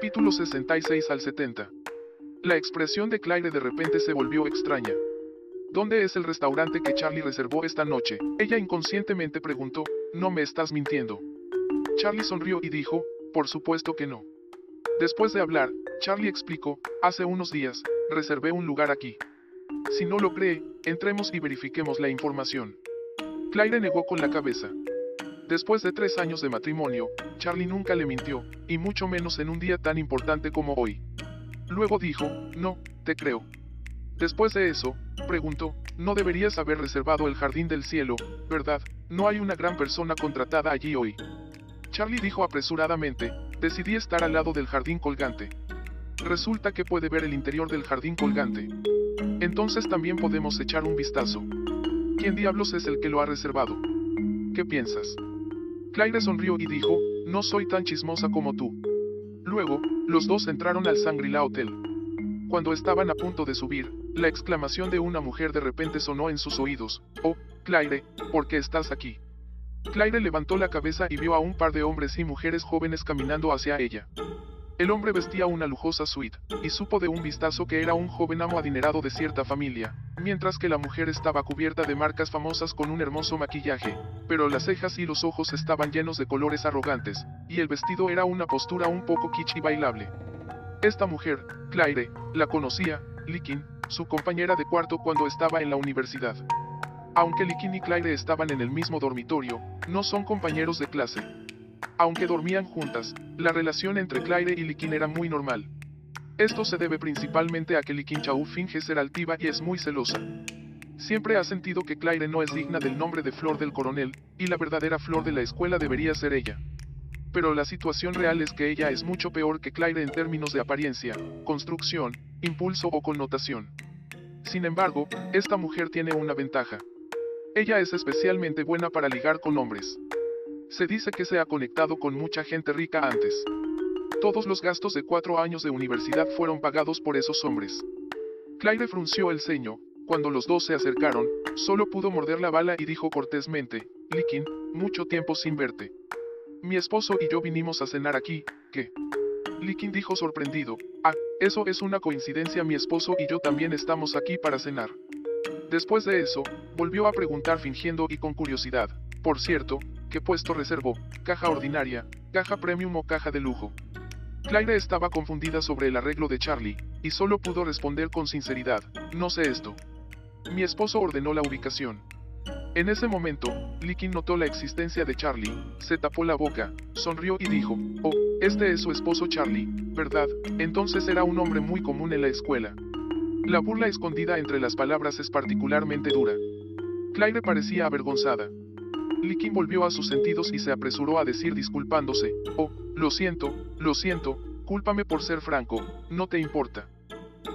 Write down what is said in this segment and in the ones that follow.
Capítulo 66 al 70. La expresión de Claire de repente se volvió extraña. ¿Dónde es el restaurante que Charlie reservó esta noche? Ella inconscientemente preguntó, no me estás mintiendo. Charlie sonrió y dijo, por supuesto que no. Después de hablar, Charlie explicó, hace unos días, reservé un lugar aquí. Si no lo cree, entremos y verifiquemos la información. Claire negó con la cabeza. Después de tres años de matrimonio, Charlie nunca le mintió, y mucho menos en un día tan importante como hoy. Luego dijo, no, te creo. Después de eso, preguntó, no deberías haber reservado el jardín del cielo, ¿verdad? No hay una gran persona contratada allí hoy. Charlie dijo apresuradamente, decidí estar al lado del jardín colgante. Resulta que puede ver el interior del jardín colgante. Entonces también podemos echar un vistazo. ¿Quién diablos es el que lo ha reservado? ¿Qué piensas? Claire sonrió y dijo, no soy tan chismosa como tú. Luego, los dos entraron al Sangrila Hotel. Cuando estaban a punto de subir, la exclamación de una mujer de repente sonó en sus oídos, oh, Claire, ¿por qué estás aquí? Claire levantó la cabeza y vio a un par de hombres y mujeres jóvenes caminando hacia ella. El hombre vestía una lujosa suite, y supo de un vistazo que era un joven amo adinerado de cierta familia, mientras que la mujer estaba cubierta de marcas famosas con un hermoso maquillaje, pero las cejas y los ojos estaban llenos de colores arrogantes, y el vestido era una postura un poco kitsch y bailable. Esta mujer, Claire, la conocía, Likin, su compañera de cuarto cuando estaba en la universidad. Aunque Likin y Claire estaban en el mismo dormitorio, no son compañeros de clase, aunque dormían juntas, la relación entre Claire y Likin era muy normal. Esto se debe principalmente a que Likin Chau finge ser altiva y es muy celosa. Siempre ha sentido que Claire no es digna del nombre de Flor del Coronel, y la verdadera Flor de la escuela debería ser ella. Pero la situación real es que ella es mucho peor que Claire en términos de apariencia, construcción, impulso o connotación. Sin embargo, esta mujer tiene una ventaja. Ella es especialmente buena para ligar con hombres. Se dice que se ha conectado con mucha gente rica antes. Todos los gastos de cuatro años de universidad fueron pagados por esos hombres. Claire frunció el ceño, cuando los dos se acercaron, solo pudo morder la bala y dijo cortésmente, Likin, mucho tiempo sin verte. Mi esposo y yo vinimos a cenar aquí, ¿qué? Likin dijo sorprendido, ah, eso es una coincidencia, mi esposo y yo también estamos aquí para cenar. Después de eso, volvió a preguntar fingiendo y con curiosidad, por cierto, ¿Qué puesto reservó? ¿Caja ordinaria, caja premium o caja de lujo? Claire estaba confundida sobre el arreglo de Charlie, y solo pudo responder con sinceridad, no sé esto. Mi esposo ordenó la ubicación. En ese momento, Likin notó la existencia de Charlie, se tapó la boca, sonrió y dijo, oh, este es su esposo Charlie, ¿verdad? Entonces era un hombre muy común en la escuela. La burla escondida entre las palabras es particularmente dura. Claire parecía avergonzada. Likin volvió a sus sentidos y se apresuró a decir disculpándose, oh, lo siento, lo siento, cúlpame por ser franco, no te importa.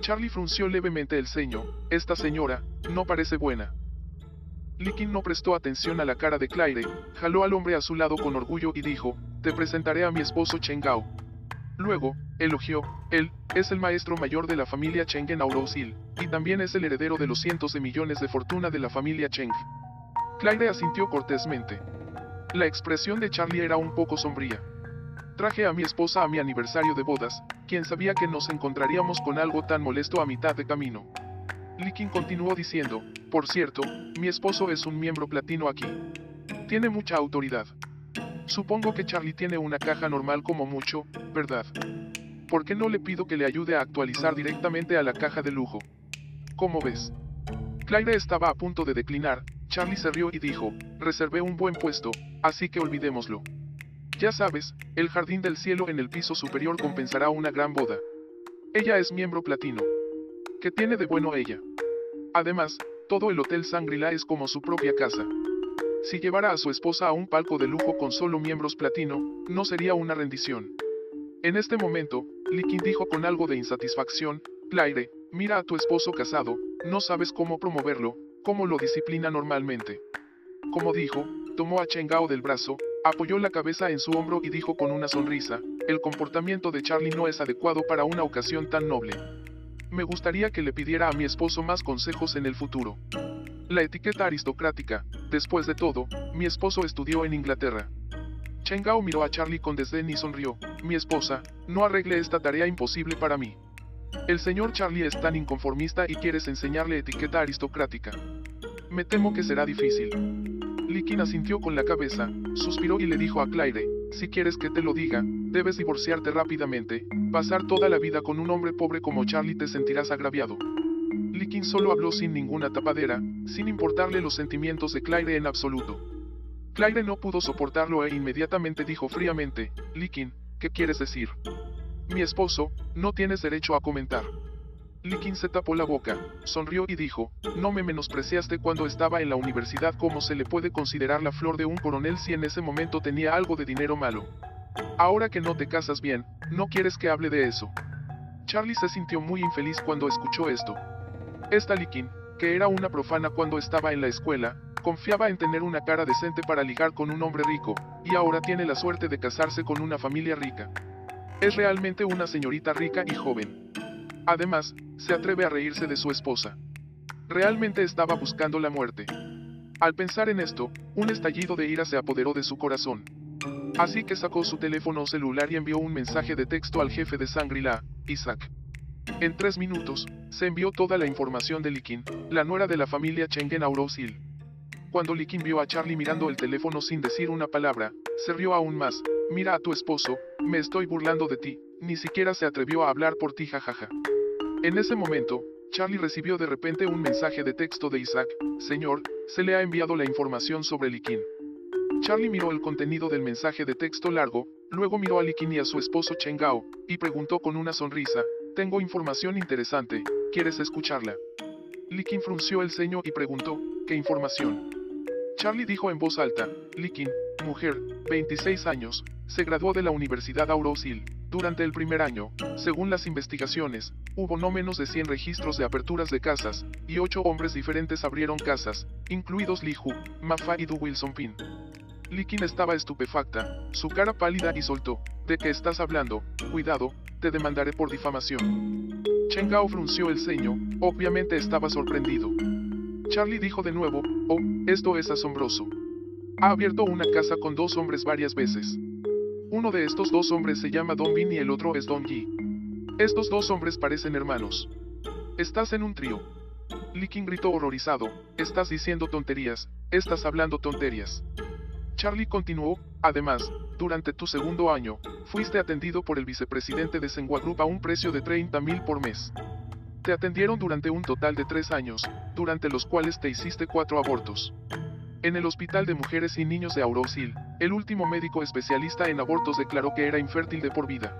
Charlie frunció levemente el ceño, esta señora, no parece buena. Likin no prestó atención a la cara de Claire, jaló al hombre a su lado con orgullo y dijo, te presentaré a mi esposo Chengao. Luego, elogió, él, es el maestro mayor de la familia Cheng en Aurosil, y también es el heredero de los cientos de millones de fortuna de la familia Cheng. Claire asintió cortésmente. La expresión de Charlie era un poco sombría. Traje a mi esposa a mi aniversario de bodas, quien sabía que nos encontraríamos con algo tan molesto a mitad de camino. Likin continuó diciendo, por cierto, mi esposo es un miembro platino aquí. Tiene mucha autoridad. Supongo que Charlie tiene una caja normal como mucho, ¿verdad? ¿Por qué no le pido que le ayude a actualizar directamente a la caja de lujo? ¿Cómo ves? Claire estaba a punto de declinar, Charlie se rió y dijo, reservé un buen puesto, así que olvidémoslo. Ya sabes, el jardín del cielo en el piso superior compensará una gran boda. Ella es miembro platino. ¿Qué tiene de bueno ella? Además, todo el Hotel Sangrila es como su propia casa. Si llevara a su esposa a un palco de lujo con solo miembros platino, no sería una rendición. En este momento, Likin dijo con algo de insatisfacción, Claire, mira a tu esposo casado, no sabes cómo promoverlo, como lo disciplina normalmente. Como dijo, tomó a Chengao del brazo, apoyó la cabeza en su hombro y dijo con una sonrisa, el comportamiento de Charlie no es adecuado para una ocasión tan noble. Me gustaría que le pidiera a mi esposo más consejos en el futuro. La etiqueta aristocrática, después de todo, mi esposo estudió en Inglaterra. Chen Gao miró a Charlie con desdén y sonrió. Mi esposa, no arregle esta tarea imposible para mí. El señor Charlie es tan inconformista y quieres enseñarle etiqueta aristocrática. Me temo que será difícil. Likin asintió con la cabeza, suspiró y le dijo a Claire, si quieres que te lo diga, debes divorciarte rápidamente, pasar toda la vida con un hombre pobre como Charlie te sentirás agraviado. Likin solo habló sin ninguna tapadera, sin importarle los sentimientos de Claire en absoluto. Claire no pudo soportarlo e inmediatamente dijo fríamente, Likin, ¿qué quieres decir? Mi esposo, no tienes derecho a comentar. Likin se tapó la boca, sonrió y dijo, no me menospreciaste cuando estaba en la universidad como se le puede considerar la flor de un coronel si en ese momento tenía algo de dinero malo. Ahora que no te casas bien, no quieres que hable de eso. Charlie se sintió muy infeliz cuando escuchó esto. Esta Likin, que era una profana cuando estaba en la escuela, confiaba en tener una cara decente para ligar con un hombre rico, y ahora tiene la suerte de casarse con una familia rica. Es realmente una señorita rica y joven. Además, se atreve a reírse de su esposa. Realmente estaba buscando la muerte. Al pensar en esto, un estallido de ira se apoderó de su corazón. Así que sacó su teléfono celular y envió un mensaje de texto al jefe de Sangrila, Isaac. En tres minutos, se envió toda la información de Likin, la nuera de la familia Chengen Aurosil. Cuando Likin vio a Charlie mirando el teléfono sin decir una palabra, se rió aún más. Mira a tu esposo, me estoy burlando de ti, ni siquiera se atrevió a hablar por ti jajaja. En ese momento, Charlie recibió de repente un mensaje de texto de Isaac, Señor, se le ha enviado la información sobre Likin. Charlie miró el contenido del mensaje de texto largo, luego miró a Likin y a su esposo Chengao, y preguntó con una sonrisa, Tengo información interesante, ¿quieres escucharla? Likin frunció el ceño y preguntó, ¿qué información? Charlie dijo en voz alta, Likin, mujer, 26 años, se graduó de la Universidad Aurosil. Durante el primer año, según las investigaciones, hubo no menos de 100 registros de aperturas de casas, y 8 hombres diferentes abrieron casas, incluidos Li Hu, Mafa y Du Wilson Pin. Likin estaba estupefacta, su cara pálida y soltó, ¿de qué estás hablando? Cuidado, te demandaré por difamación. Chen Gao frunció el ceño, obviamente estaba sorprendido. Charlie dijo de nuevo, oh, esto es asombroso. Ha abierto una casa con dos hombres varias veces. Uno de estos dos hombres se llama Don Bin y el otro es Don Yi. Estos dos hombres parecen hermanos. Estás en un trío. Likin gritó horrorizado, estás diciendo tonterías, estás hablando tonterías. Charlie continuó, además, durante tu segundo año, fuiste atendido por el vicepresidente de Senghua Group a un precio de 30 mil por mes. Te atendieron durante un total de tres años, durante los cuales te hiciste cuatro abortos. En el Hospital de Mujeres y Niños de Aurosil, el último médico especialista en abortos declaró que era infértil de por vida.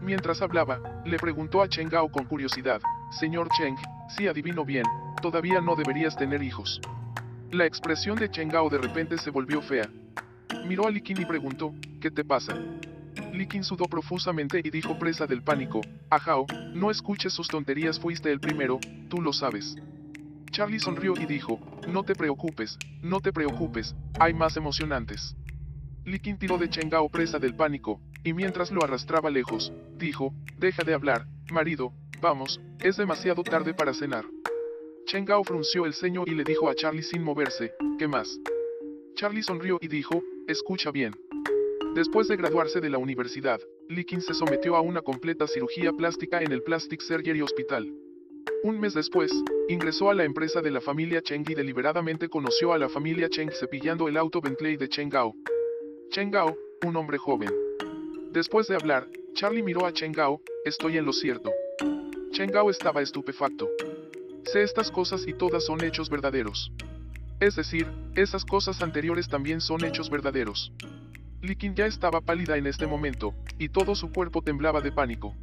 Mientras hablaba, le preguntó a Cheng Gao con curiosidad, Señor Cheng, si adivino bien, todavía no deberías tener hijos. La expresión de Cheng Gao de repente se volvió fea. Miró a Likin y preguntó, ¿qué te pasa? Likin sudó profusamente y dijo presa del pánico, Ajao, no escuches sus tonterías fuiste el primero, tú lo sabes. Charlie sonrió y dijo, no te preocupes, no te preocupes, hay más emocionantes. Likin tiró de Chengao presa del pánico, y mientras lo arrastraba lejos, dijo, deja de hablar, marido, vamos, es demasiado tarde para cenar. Chengao frunció el ceño y le dijo a Charlie sin moverse, ¿qué más? Charlie sonrió y dijo, escucha bien. Después de graduarse de la universidad, Likin se sometió a una completa cirugía plástica en el Plastic Surgery Hospital. Un mes después, ingresó a la empresa de la familia Cheng y deliberadamente conoció a la familia Cheng cepillando el auto Bentley de Cheng Gao. Cheng Gao, un hombre joven. Después de hablar, Charlie miró a Cheng Gao, estoy en lo cierto. Cheng Gao estaba estupefacto. Sé estas cosas y todas son hechos verdaderos. Es decir, esas cosas anteriores también son hechos verdaderos. Likin ya estaba pálida en este momento, y todo su cuerpo temblaba de pánico.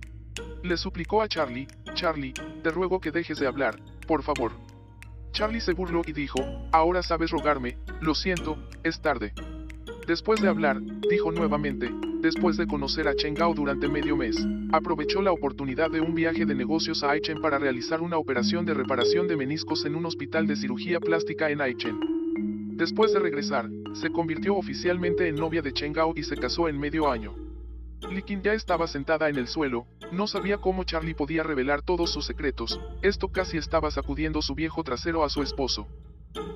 Le suplicó a Charlie, Charlie, te ruego que dejes de hablar, por favor. Charlie se burló y dijo, ahora sabes rogarme, lo siento, es tarde. Después de hablar, dijo nuevamente, después de conocer a Chen Gao durante medio mes, aprovechó la oportunidad de un viaje de negocios a Aichen para realizar una operación de reparación de meniscos en un hospital de cirugía plástica en Aichen. Después de regresar, se convirtió oficialmente en novia de Chen Gao y se casó en medio año. Likin ya estaba sentada en el suelo, no sabía cómo Charlie podía revelar todos sus secretos, esto casi estaba sacudiendo su viejo trasero a su esposo.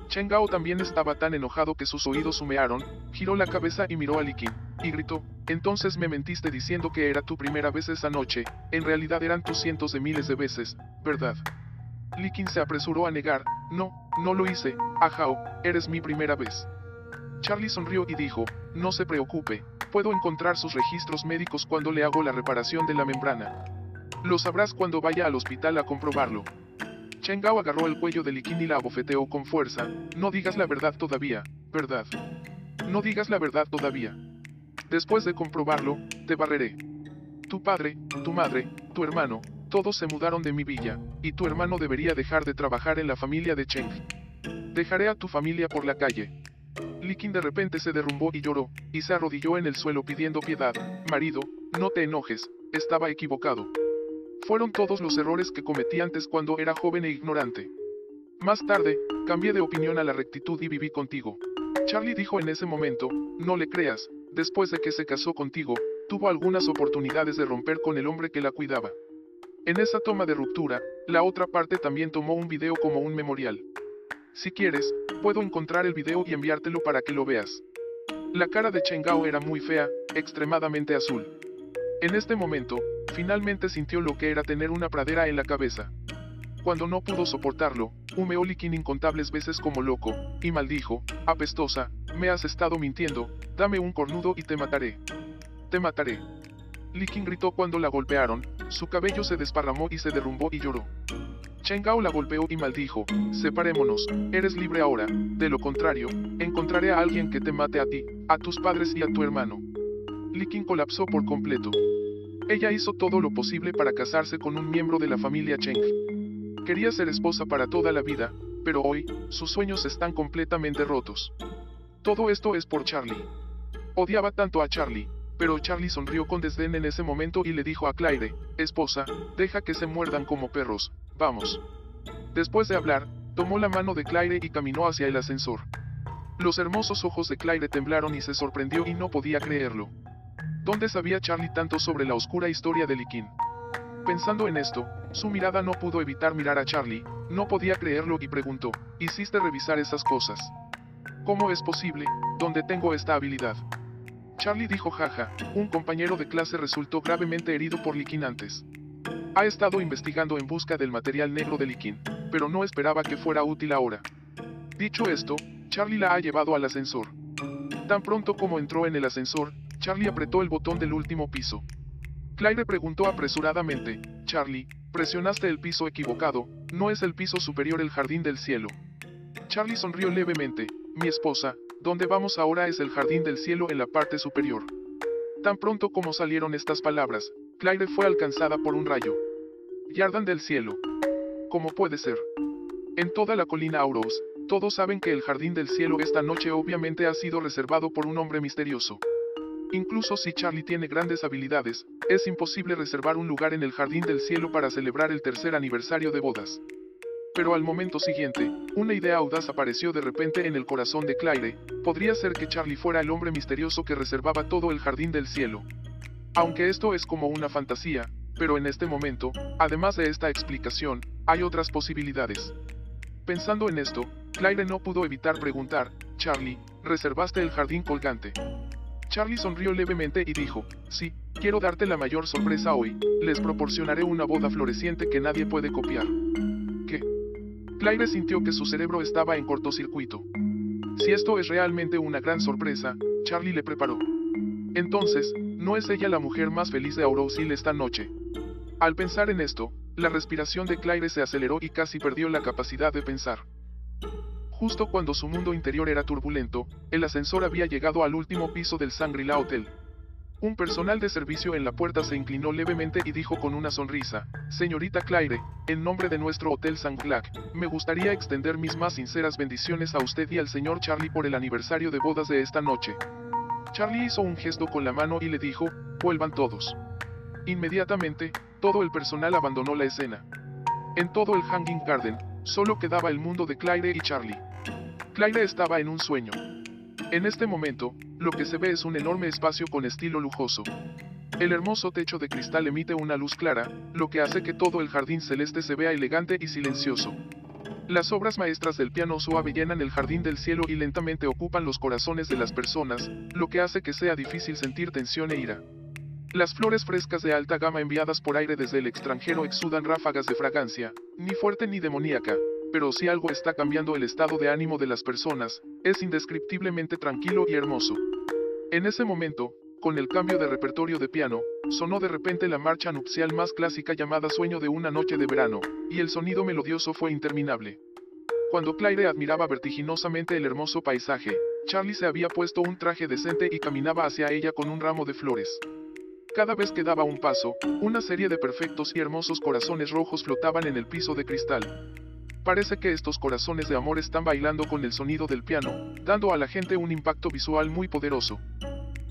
Chen Gao también estaba tan enojado que sus oídos humearon, giró la cabeza y miró a Likin, y gritó, entonces me mentiste diciendo que era tu primera vez esa noche, en realidad eran tus cientos de miles de veces, ¿verdad? Likin se apresuró a negar, no, no lo hice, Ajao, eres mi primera vez. Charlie sonrió y dijo, no se preocupe, puedo encontrar sus registros médicos cuando le hago la reparación de la membrana. Lo sabrás cuando vaya al hospital a comprobarlo. Chen Gao agarró el cuello de Likin y la abofeteó con fuerza, no digas la verdad todavía, ¿verdad? No digas la verdad todavía. Después de comprobarlo, te barreré. Tu padre, tu madre, tu hermano, todos se mudaron de mi villa, y tu hermano debería dejar de trabajar en la familia de Cheng. Dejaré a tu familia por la calle. Likin de repente se derrumbó y lloró, y se arrodilló en el suelo pidiendo piedad. Marido, no te enojes, estaba equivocado. Fueron todos los errores que cometí antes cuando era joven e ignorante. Más tarde, cambié de opinión a la rectitud y viví contigo. Charlie dijo en ese momento, no le creas, después de que se casó contigo, tuvo algunas oportunidades de romper con el hombre que la cuidaba. En esa toma de ruptura, la otra parte también tomó un video como un memorial. Si quieres, puedo encontrar el video y enviártelo para que lo veas. La cara de Chengao era muy fea, extremadamente azul. En este momento, finalmente sintió lo que era tener una pradera en la cabeza. Cuando no pudo soportarlo, humeó Likin incontables veces como loco, y maldijo, apestosa, me has estado mintiendo, dame un cornudo y te mataré. Te mataré. Likin gritó cuando la golpearon, su cabello se desparramó y se derrumbó y lloró. Chengao la golpeó y maldijo, separémonos, eres libre ahora, de lo contrario, encontraré a alguien que te mate a ti, a tus padres y a tu hermano. Likin colapsó por completo. Ella hizo todo lo posible para casarse con un miembro de la familia Cheng. Quería ser esposa para toda la vida, pero hoy, sus sueños están completamente rotos. Todo esto es por Charlie. Odiaba tanto a Charlie, pero Charlie sonrió con desdén en ese momento y le dijo a Claire, esposa, deja que se muerdan como perros, vamos. Después de hablar, tomó la mano de Claire y caminó hacia el ascensor. Los hermosos ojos de Claire temblaron y se sorprendió y no podía creerlo. ¿Dónde sabía Charlie tanto sobre la oscura historia de Likin? Pensando en esto, su mirada no pudo evitar mirar a Charlie, no podía creerlo y preguntó, ¿hiciste revisar esas cosas? ¿Cómo es posible, ¿Dónde tengo esta habilidad? Charlie dijo jaja, un compañero de clase resultó gravemente herido por Likin antes. Ha estado investigando en busca del material negro de Likin, pero no esperaba que fuera útil ahora. Dicho esto, Charlie la ha llevado al ascensor. Tan pronto como entró en el ascensor, Charlie apretó el botón del último piso. Claire preguntó apresuradamente, Charlie, presionaste el piso equivocado, no es el piso superior el jardín del cielo. Charlie sonrió levemente, mi esposa, donde vamos ahora es el jardín del cielo en la parte superior. Tan pronto como salieron estas palabras, Claire fue alcanzada por un rayo. Yardan del cielo. ¿Cómo puede ser? En toda la colina Auros, todos saben que el jardín del cielo esta noche obviamente ha sido reservado por un hombre misterioso. Incluso si Charlie tiene grandes habilidades, es imposible reservar un lugar en el Jardín del Cielo para celebrar el tercer aniversario de bodas. Pero al momento siguiente, una idea audaz apareció de repente en el corazón de Claire, podría ser que Charlie fuera el hombre misterioso que reservaba todo el Jardín del Cielo. Aunque esto es como una fantasía, pero en este momento, además de esta explicación, hay otras posibilidades. Pensando en esto, Claire no pudo evitar preguntar, Charlie, ¿reservaste el jardín colgante? Charlie sonrió levemente y dijo, sí, quiero darte la mayor sorpresa hoy, les proporcionaré una boda floreciente que nadie puede copiar. ¿Qué? Claire sintió que su cerebro estaba en cortocircuito. Si esto es realmente una gran sorpresa, Charlie le preparó. Entonces, ¿no es ella la mujer más feliz de Aurosil esta noche? Al pensar en esto, la respiración de Claire se aceleró y casi perdió la capacidad de pensar. Justo cuando su mundo interior era turbulento, el ascensor había llegado al último piso del Shangri-La Hotel. Un personal de servicio en la puerta se inclinó levemente y dijo con una sonrisa, Señorita Claire, en nombre de nuestro Hotel Sanglac, me gustaría extender mis más sinceras bendiciones a usted y al señor Charlie por el aniversario de bodas de esta noche. Charlie hizo un gesto con la mano y le dijo, vuelvan todos. Inmediatamente, todo el personal abandonó la escena. En todo el Hanging Garden, solo quedaba el mundo de Claire y Charlie. Claire estaba en un sueño. En este momento, lo que se ve es un enorme espacio con estilo lujoso. El hermoso techo de cristal emite una luz clara, lo que hace que todo el jardín celeste se vea elegante y silencioso. Las obras maestras del piano suave llenan el jardín del cielo y lentamente ocupan los corazones de las personas, lo que hace que sea difícil sentir tensión e ira. Las flores frescas de alta gama enviadas por aire desde el extranjero exudan ráfagas de fragancia, ni fuerte ni demoníaca, pero si algo está cambiando el estado de ánimo de las personas, es indescriptiblemente tranquilo y hermoso. En ese momento, con el cambio de repertorio de piano, sonó de repente la marcha nupcial más clásica llamada Sueño de una noche de verano, y el sonido melodioso fue interminable. Cuando Claire admiraba vertiginosamente el hermoso paisaje, Charlie se había puesto un traje decente y caminaba hacia ella con un ramo de flores. Cada vez que daba un paso, una serie de perfectos y hermosos corazones rojos flotaban en el piso de cristal. Parece que estos corazones de amor están bailando con el sonido del piano, dando a la gente un impacto visual muy poderoso.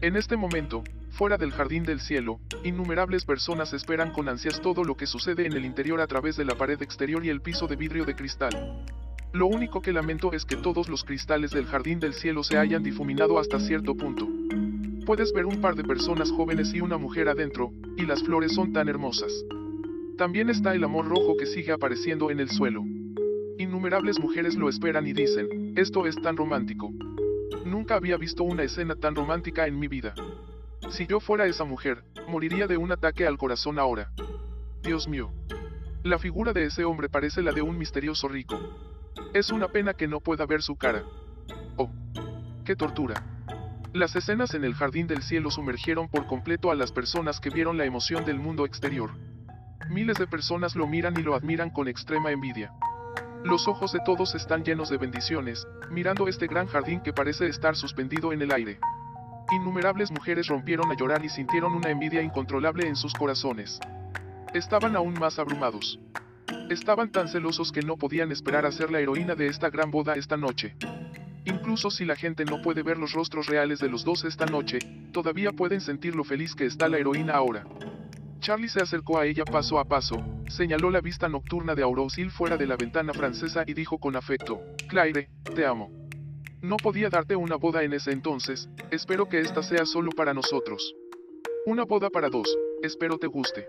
En este momento, fuera del jardín del cielo, innumerables personas esperan con ansias todo lo que sucede en el interior a través de la pared exterior y el piso de vidrio de cristal. Lo único que lamento es que todos los cristales del jardín del cielo se hayan difuminado hasta cierto punto. Puedes ver un par de personas jóvenes y una mujer adentro, y las flores son tan hermosas. También está el amor rojo que sigue apareciendo en el suelo. Innumerables mujeres lo esperan y dicen, esto es tan romántico. Nunca había visto una escena tan romántica en mi vida. Si yo fuera esa mujer, moriría de un ataque al corazón ahora. Dios mío. La figura de ese hombre parece la de un misterioso rico. Es una pena que no pueda ver su cara. Oh. ¡Qué tortura! Las escenas en el jardín del cielo sumergieron por completo a las personas que vieron la emoción del mundo exterior. Miles de personas lo miran y lo admiran con extrema envidia. Los ojos de todos están llenos de bendiciones, mirando este gran jardín que parece estar suspendido en el aire. Innumerables mujeres rompieron a llorar y sintieron una envidia incontrolable en sus corazones. Estaban aún más abrumados. Estaban tan celosos que no podían esperar a ser la heroína de esta gran boda esta noche. Incluso si la gente no puede ver los rostros reales de los dos esta noche, todavía pueden sentir lo feliz que está la heroína ahora. Charlie se acercó a ella paso a paso, señaló la vista nocturna de Aurosil fuera de la ventana francesa y dijo con afecto, Claire, te amo. No podía darte una boda en ese entonces, espero que esta sea solo para nosotros. Una boda para dos, espero te guste.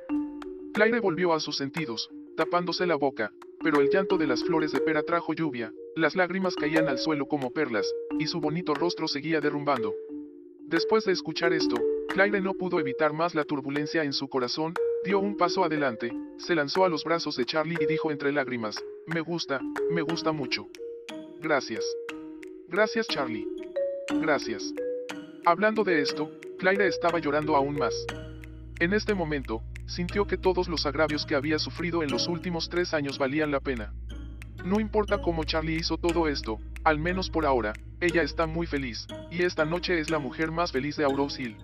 Claire volvió a sus sentidos, tapándose la boca, pero el llanto de las flores de pera trajo lluvia, las lágrimas caían al suelo como perlas, y su bonito rostro seguía derrumbando. Después de escuchar esto, Claire no pudo evitar más la turbulencia en su corazón, dio un paso adelante, se lanzó a los brazos de Charlie y dijo entre lágrimas, me gusta, me gusta mucho. Gracias. Gracias Charlie. Gracias. Hablando de esto, Claire estaba llorando aún más. En este momento, sintió que todos los agravios que había sufrido en los últimos tres años valían la pena. No importa cómo Charlie hizo todo esto, al menos por ahora, ella está muy feliz, y esta noche es la mujer más feliz de Auro's Hill.